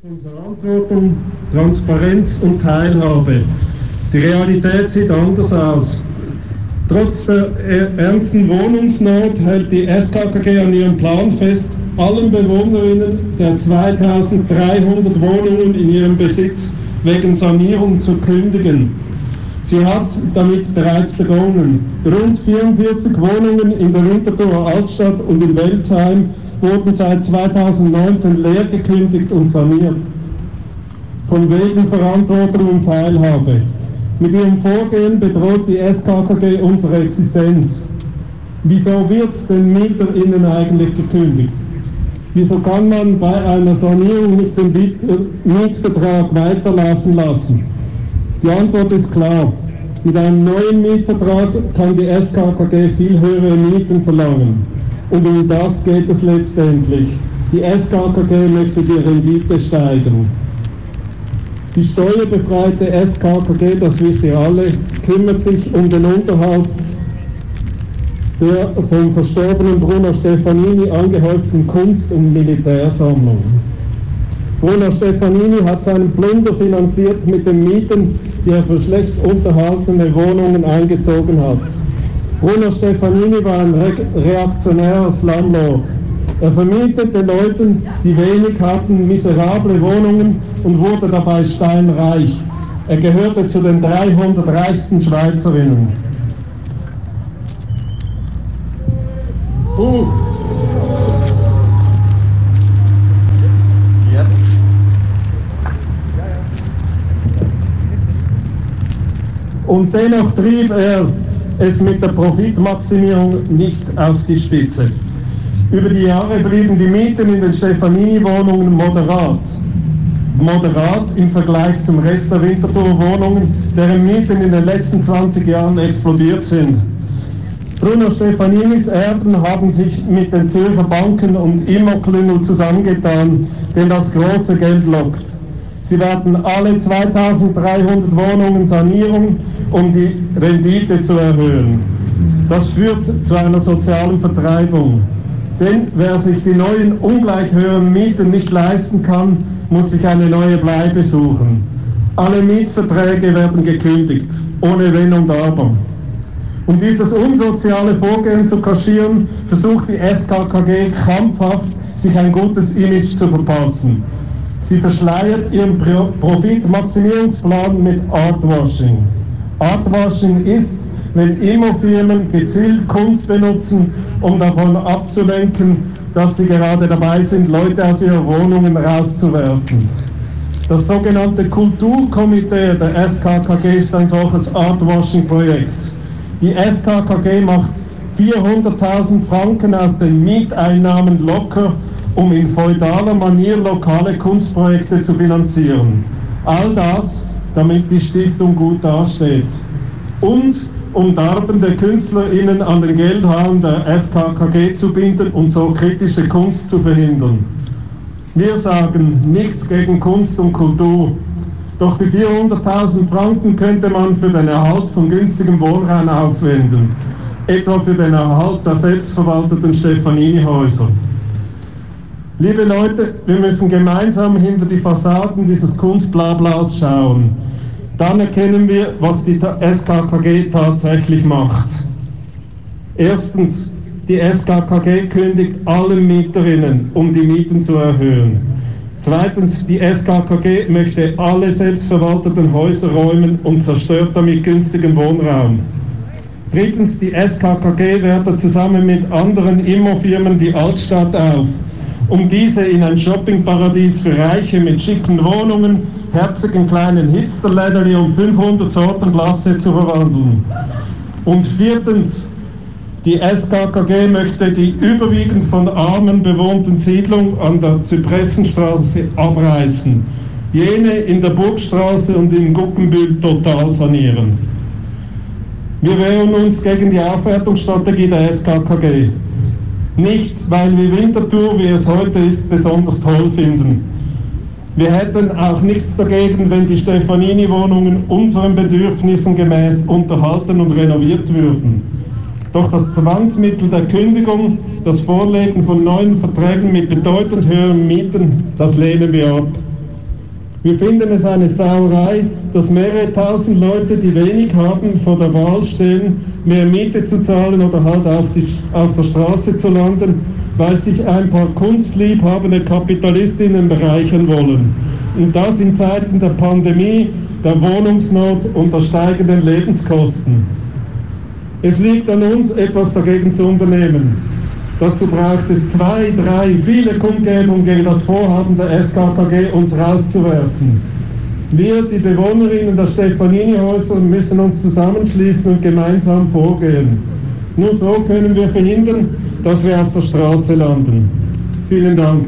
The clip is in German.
Verantwortung, Transparenz und Teilhabe. Die Realität sieht anders aus. Trotz der ernsten Wohnungsnot hält die SKKG an ihrem Plan fest, allen Bewohnerinnen der 2300 Wohnungen in ihrem Besitz wegen Sanierung zu kündigen. Sie hat damit bereits begonnen. Rund 44 Wohnungen in der Winterthurer Altstadt und in Weltheim wurden seit 2019 leer gekündigt und saniert. Von wegen Verantwortung und Teilhabe. Mit ihrem Vorgehen bedroht die SKKG unsere Existenz. Wieso wird den MieterInnen eigentlich gekündigt? Wieso kann man bei einer Sanierung nicht den Mietvertrag weiterlaufen lassen? Die Antwort ist klar. Mit einem neuen Mietvertrag kann die SKKG viel höhere Mieten verlangen. Und um das geht es letztendlich. Die SKKG möchte die Rendite steigern. Die steuerbefreite SKKG, das wisst ihr alle, kümmert sich um den Unterhalt der vom verstorbenen Bruno Stefanini angehäuften Kunst- und Militärsammlung. Bruno Stefanini hat seinen Plunder finanziert mit den Mieten, die er für schlecht unterhaltene Wohnungen eingezogen hat. Bruno Stefanini war ein re reaktionärer Slumlord. Er vermietete Leuten, die wenig hatten, miserable Wohnungen und wurde dabei steinreich. Er gehörte zu den 300 reichsten Schweizerinnen. Uh. Und dennoch trieb er es mit der Profitmaximierung nicht auf die Spitze. Über die Jahre blieben die Mieten in den Stefanini-Wohnungen moderat. Moderat im Vergleich zum Rest der Winterthur-Wohnungen, deren Mieten in den letzten 20 Jahren explodiert sind. Bruno Stefaninis Erben haben sich mit den Zürcher Banken und Immoklüngel zusammengetan, denn das große Geld lockt. Sie werden alle 2300 Wohnungen sanieren, um die Rendite zu erhöhen. Das führt zu einer sozialen Vertreibung. Denn wer sich die neuen ungleich höheren Mieten nicht leisten kann, muss sich eine neue Bleibe suchen. Alle Mietverträge werden gekündigt, ohne Wenn und Aber. Um dieses unsoziale Vorgehen zu kaschieren, versucht die SKKG krampfhaft, sich ein gutes Image zu verpassen. Sie verschleiert ihren Profitmaximierungsplan mit Artwashing. Artwashing ist, wenn Immofirmen gezielt Kunst benutzen, um davon abzulenken, dass sie gerade dabei sind, Leute aus ihren Wohnungen rauszuwerfen. Das sogenannte Kulturkomitee der SKKG ist ein solches Artwashing-Projekt. Die SKKG macht 400.000 Franken aus den Mieteinnahmen locker um in feudaler Manier lokale Kunstprojekte zu finanzieren. All das, damit die Stiftung gut dasteht. Und um darbende KünstlerInnen an den Geldhahn der SKKG zu binden und so kritische Kunst zu verhindern. Wir sagen nichts gegen Kunst und Kultur. Doch die 400.000 Franken könnte man für den Erhalt von günstigem Wohnraum aufwenden. Etwa für den Erhalt der selbstverwalteten Stefanini-Häuser. Liebe Leute, wir müssen gemeinsam hinter die Fassaden dieses Kunstblablas schauen. Dann erkennen wir, was die SKKG tatsächlich macht. Erstens, die SKKG kündigt allen Mieterinnen, um die Mieten zu erhöhen. Zweitens, die SKKG möchte alle selbstverwalteten Häuser räumen und zerstört damit günstigen Wohnraum. Drittens, die SKKG wertet zusammen mit anderen Immofirmen die Altstadt auf um diese in ein Shoppingparadies für Reiche mit schicken Wohnungen, herzigen kleinen Hipsterläderli und 500 Sorten Glasse zu verwandeln. Und viertens, die SKKG möchte die überwiegend von Armen bewohnten Siedlung an der Zypressenstraße abreißen, jene in der Burgstraße und in Guggenbühl total sanieren. Wir wehren uns gegen die Aufwertungsstrategie der SKKG. Nicht, weil wir Winterthur, wie es heute ist, besonders toll finden. Wir hätten auch nichts dagegen, wenn die Stefanini-Wohnungen unseren Bedürfnissen gemäß unterhalten und renoviert würden. Doch das Zwangsmittel der Kündigung, das Vorlegen von neuen Verträgen mit bedeutend höheren Mieten, das lehnen wir ab. Wir finden es eine Sauerei, dass mehrere tausend Leute, die wenig haben, vor der Wahl stehen, mehr Miete zu zahlen oder halt auf, die, auf der Straße zu landen, weil sich ein paar kunstliebhabende Kapitalistinnen bereichern wollen. Und das in Zeiten der Pandemie, der Wohnungsnot und der steigenden Lebenskosten. Es liegt an uns, etwas dagegen zu unternehmen. Dazu braucht es zwei, drei, viele Kundgebungen gegen das Vorhaben der SKKG, uns rauszuwerfen. Wir, die Bewohnerinnen der Stefanini-Häuser, müssen uns zusammenschließen und gemeinsam vorgehen. Nur so können wir verhindern, dass wir auf der Straße landen. Vielen Dank.